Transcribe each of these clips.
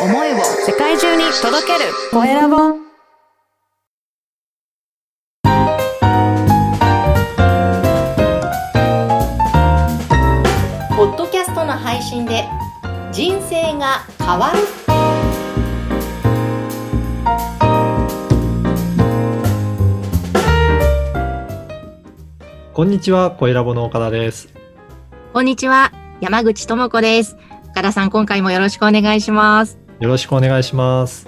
思いを世界中に届けるコエラボポッドキャストの配信で人生が変わるこんにちは、コエラボの岡田です。こんにちは、山口智子です。岡田さん、今回もよろしくお願いします。よろしくお願いします。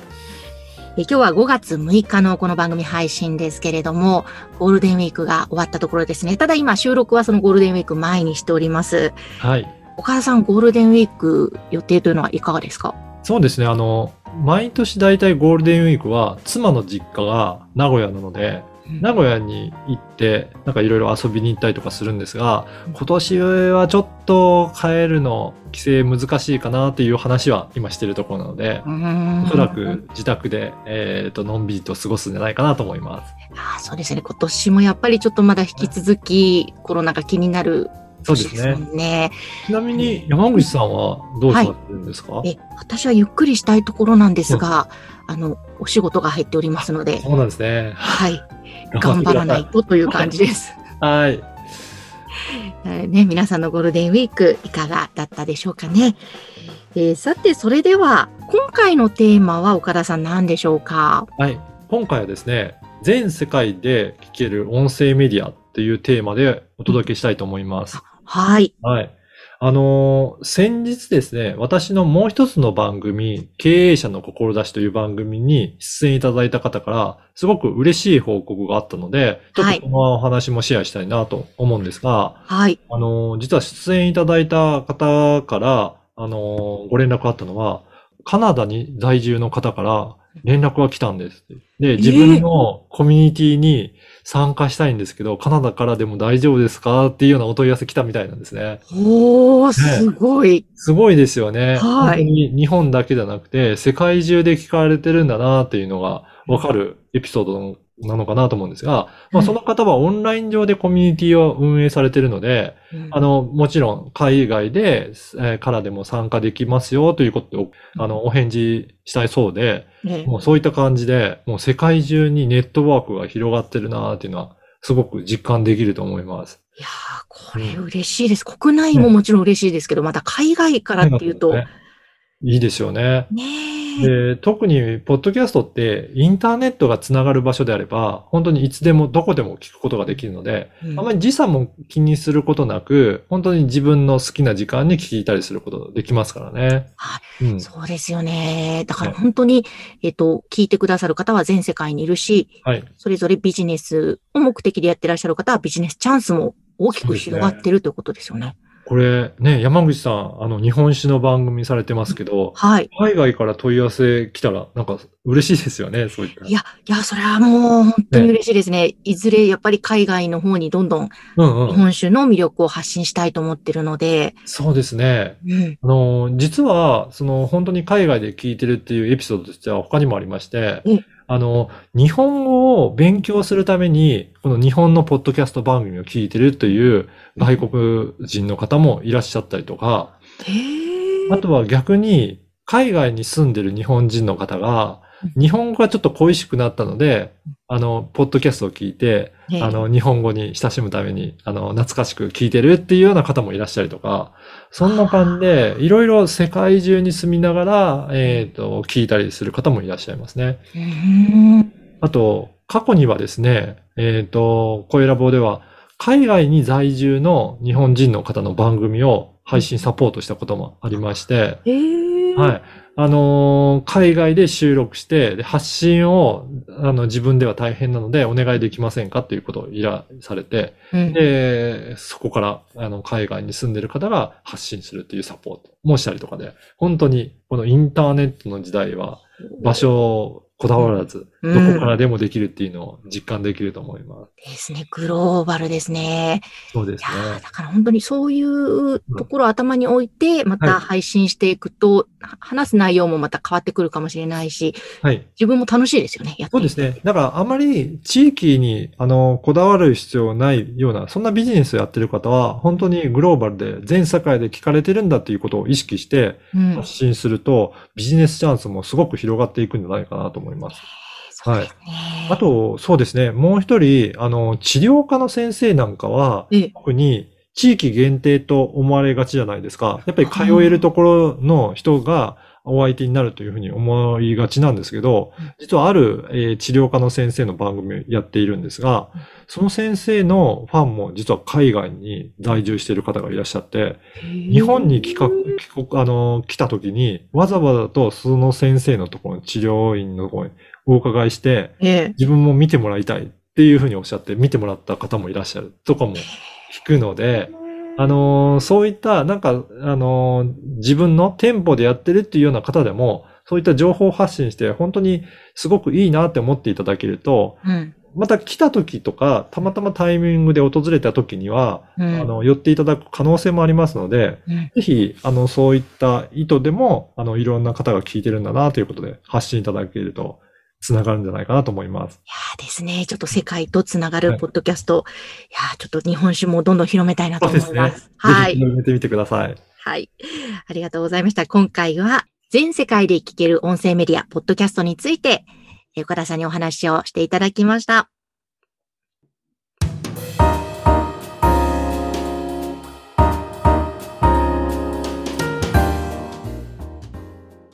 え今日は5月6日のこの番組配信ですけれども、ゴールデンウィークが終わったところですね。ただ今収録はそのゴールデンウィーク前にしております。はい。岡田さん、ゴールデンウィーク予定というのはいかがですか？そうですね、あの、毎年大体ゴールデンウィークは妻の実家が名古屋なので、名古屋に行って、なんかいろいろ遊びに行ったりとかするんですが、今年はちょっと帰るの、帰省難しいかなっていう話は今してるところなので、うんおそらく自宅で、えっ、と、のんびりと過ごすんじゃないかなと思います。あーそうですね。今年もやっぱりちょっとまだ引き続きコロナが気になるそう年ですね。もんね。ちなみに山口さんはどうされてるんですか、え私はゆっくりしたいところなんですが、あの、お仕事が入っておりますので、そうなんですね。はい。頑張らないとという感じです。はい。えーね、皆さんのゴールデンウィークいかがだったでしょうかね。えーさて、それでは、今回のテーマは岡田さん何でしょうか？はい。今回はですね、全世界で聞ける音声メディアっていうテーマでお届けしたいと思います。はい。はい。あのー先日ですね、私のもう一つの番組、経営者の志という番組に出演いただいた方から、すごく嬉しい報告があったので、ちょっとこのお話もシェアしたいなと思うんですが、はい。あのー実は出演いただいた方から、あのーご連絡あったのは、カナダに在住の方から連絡が来たんです。で、自分のコミュニティに参加したいんですけど、カナダからでも大丈夫ですかっていうようなお問い合わせ来たみたいなんですね。おー、すごい。すごいですよね。はい本当に日本だけじゃなくて、世界中で聞かれてるんだなっていうのがわかるエピソードなのかなと思うんですが、まあ、うんその方はオンライン上でコミュニティを運営されているので、あの、もちろん海外で、えーからでも参加できますよということを、あの、お返事したいそうで、ねもうそういった感じで、もう世界中にネットワークが広がってるなっていうのは、すごく実感できると思います。いやー、これ嬉しいです。国内ももちろん嬉しいですけど、また海外からっていうと、ねいいですよね。ねえ。で、特に、ポッドキャストって、インターネットがつながる場所であれば、本当にいつでもどこでも聞くことができるので、うんあまり時差も気にすることなく、本当に自分の好きな時間に聞いたりすることできますからね。はうん。そうですよね。だから本当に、えっと、聞いてくださる方は全世界にいるし、はい。それぞれビジネスを目的でやってらっしゃる方はビジネスチャンスも大きく広がってるということですよね。これね、山口さん、あの、日本史の番組されてますけど、はい。海外から問い合わせ来たら、なんか嬉しいですよね、そういった。いや、いや、それはもう本当に嬉しいですね。いずれやっぱり海外の方にどんどんうんうん。日本酒の魅力を発信したいと思ってるので、そうですね。うん。あの、実は、その、本当に海外で聞いてるっていうエピソードとしては他にもありましてうん、あの、日本語を勉強するために、この日本のポッドキャスト番組を聞いてるという外国人の方もいらっしゃったりとか、へーあとは逆に、海外に住んでる日本人の方が、日本語がちょっと恋しくなったので、あの、ポッドキャストを聞いて、ねあの、日本語に親しむために、あの、懐かしく聞いてるっていうような方もいらっしゃるとか、そんな感じで、いろいろ世界中に住みながら、えっと、聞いたりする方もいらっしゃいますね。あと、過去にはですね、えっと、声ラボでは、海外に在住の日本人の方の番組を配信サポートしたこともありまして、へーはい。あのー海外で収録して、で発信を、あの、自分では大変なので、お願いできませんかということを依頼されて、うん。で、そこから、あの、海外に住んでる方が発信するっていうサポートもしたりとかで、本当に、このインターネットの時代は、場所をこだわらず、うんどこからでもできるっていうのを実感できると思います。ですね。グローバルですね。そうですね。だから本当にそういうところを頭に置いて、また配信していくと、は話す内容もまた変わってくるかもしれないし、はい。自分も楽しいですよね。やってそうですね。だからあまり地域にあのこだわる必要ないような、そんなビジネスをやってる方は、本当にグローバルで全世界で聞かれてるんだっていうことを意識してうん。発信すると、ビジネスチャンスもすごく広がっていくんじゃないかなと思います。そうですね。あと、そうですね。もう一人、あの、治療科の先生なんかは、ええ、特に地域限定と思われがちじゃないですか。やっぱり通えるところの人がお相手になるというふうに思いがちなんですけどうん、実はある、えー治療科の先生の番組をやっているんですがうん、その先生のファンも実は海外に在住している方がいらっしゃって、日本に帰国、帰国、あの、来た時に、わざわざとその先生のところに、治療院のところにお伺いして、ええ。自分も見てもらいたいっていうふうにおっしゃって、見てもらった方もいらっしゃるとかも聞くので、あのーそういった、なんか、あのー自分の店舗でやってるっていうような方でも、そういった情報発信して、本当にすごくいいなって思っていただけると、うん。また来た時とか、たまたまタイミングで訪れた時には、うん。あの、寄っていただく可能性もありますので、うんぜひ、あの、そういった意図でも、あの、いろんな方が聞いてるんだなということで、発信いただけると、つながるんじゃないかなと思います。いやーですね。ちょっと世界とつながるはいポッドキャスト。い、やーちょっと日本酒もどんどん広めたいなと。思います。ぜはい。ひ広めてみてください。はい。ありがとうございました。今回は全世界で聞ける音声メディア、ポッドキャストについて、えー岡田さんにお話をしていただきました。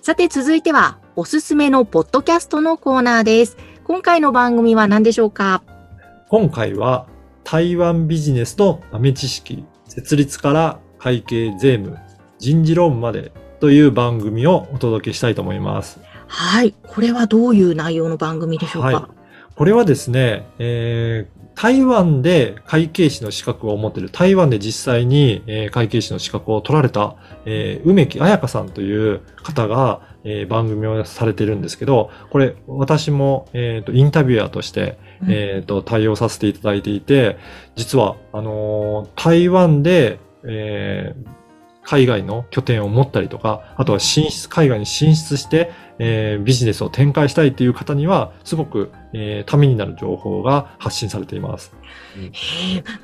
さて続いては、おすすめのポッドキャストのコーナーです。今回の番組は何でしょうか？今回は、台湾ビジネスの豆知識、設立から会計税務、人事論までという番組をお届けしたいと思います。はい。これはどういう内容の番組でしょうか、はいこれはですね、えー台湾で会計士の資格を持っている、台湾で実際に、えー会計士の資格を取られた、えー梅木彩香さんという方が、えー番組をされてるんですけど、これ私も、えーとインタビュアーとして、うん。えーと対応させていただいていて、実は、あのー台湾で、えー海外の拠点を持ったりとか、あとは進出、海外に進出して、えービジネスを展開したいという方には、すごく、えーためになる情報が発信されています。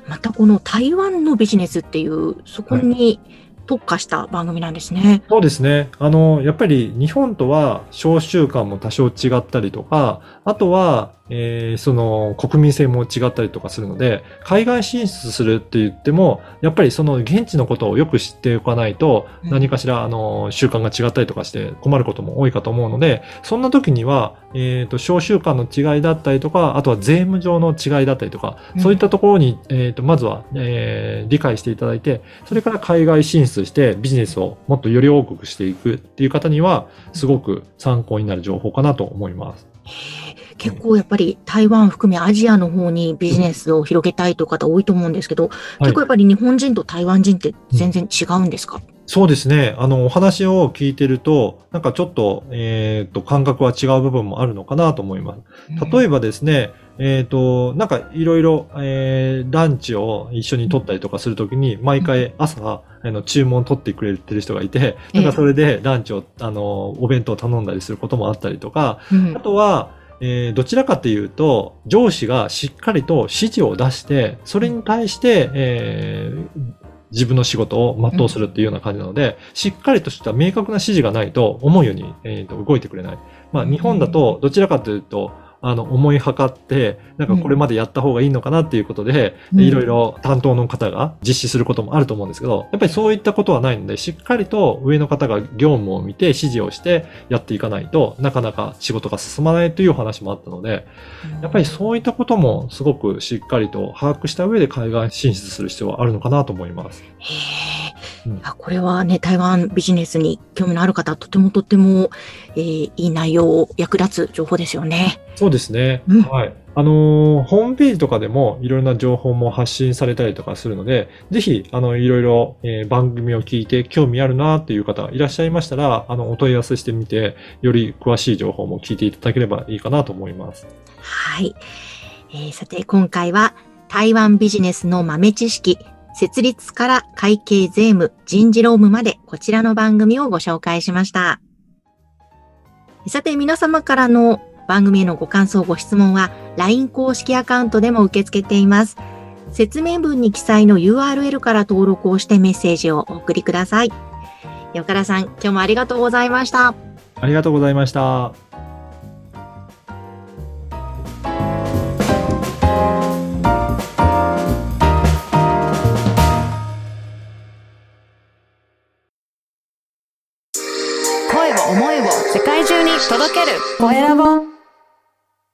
またこの台湾のビジネスっていう、そこに特化した番組なんですね。そうですね。あの、やっぱり日本とは商習慣も多少違ったりとか、あとは、えーその国民性も違ったりとかするので、海外進出するって言っても、やっぱりその現地のことをよく知っておかないと、うん。何かしら、あの、習慣が違ったりとかして困ることも多いかと思うので、そんな時には、えっ、と、商習慣の違いだったりとか、あとは税務上の違いだったりとか、うん。そういったところに、えっ、と、まずは、えー理解していただいて、それから海外進出してビジネスをもっとより多くしていくっていう方には、すごく参考になる情報かなと思います。結構やっぱり台湾含めアジアの方にビジネスを広げたいという方多いと思うんですけど、結構やっぱり日本人と台湾人って全然違うんですか、そうですね。あの、お話を聞いてると、なんかちょっと、えっ、と、感覚は違う部分もあるのかなと思います。例えばですね、えっ、と、なんかいろいろ、えーランチを一緒に取ったりとかするときに、毎回朝、あの、注文取ってくれてる人がいて、なんかそれでランチを、あの、お弁当を頼んだりすることもあったりとか、うん。あとは、えーどちらかというと、上司がしっかりと指示を出して、それに対して、えー自分の仕事を全うするっていうような感じなので、しっかりとした明確な指示がないと、思うように、えーと動いてくれない。まあ、日本だと、どちらかというと、あの、思い測って、なんかこれまでやった方がいいのかなっていうことで、うん。いろいろ担当の方が実施することもあると思うんですけど、やっぱりそういったことはないので、しっかりと上の方が業務を見て指示をしてやっていかないとなかなか仕事が進まないというお話もあったので、やっぱりそういったこともすごくしっかりと把握した上で海外進出する必要はあるのかなと思います。うんあこれはね、台湾ビジネスに興味のある方、とてもとても、えーいい内容、役立つ情報ですよね。そうですね。うんはい。あのーホームページとかでもいろいろな情報も発信されたりとかするので、ぜひ、あの、いろいろ、えー番組を聞いて興味あるなっていう方いらっしゃいましたら、あの、お問い合わせしてみて、より詳しい情報も聞いていただければいいかなと思います。はい。えーさて、今回は台湾ビジネスの豆知識、設立から会計税務、人事労務までこちらの番組をご紹介しました。さて、皆様からの番組へのご感想、ご質問は LINE 公式アカウントでも受け付けています。説明文に記載の URL から登録をしてメッセージをお送りください。岡田さん、今日もありがとうございました。ありがとうございました。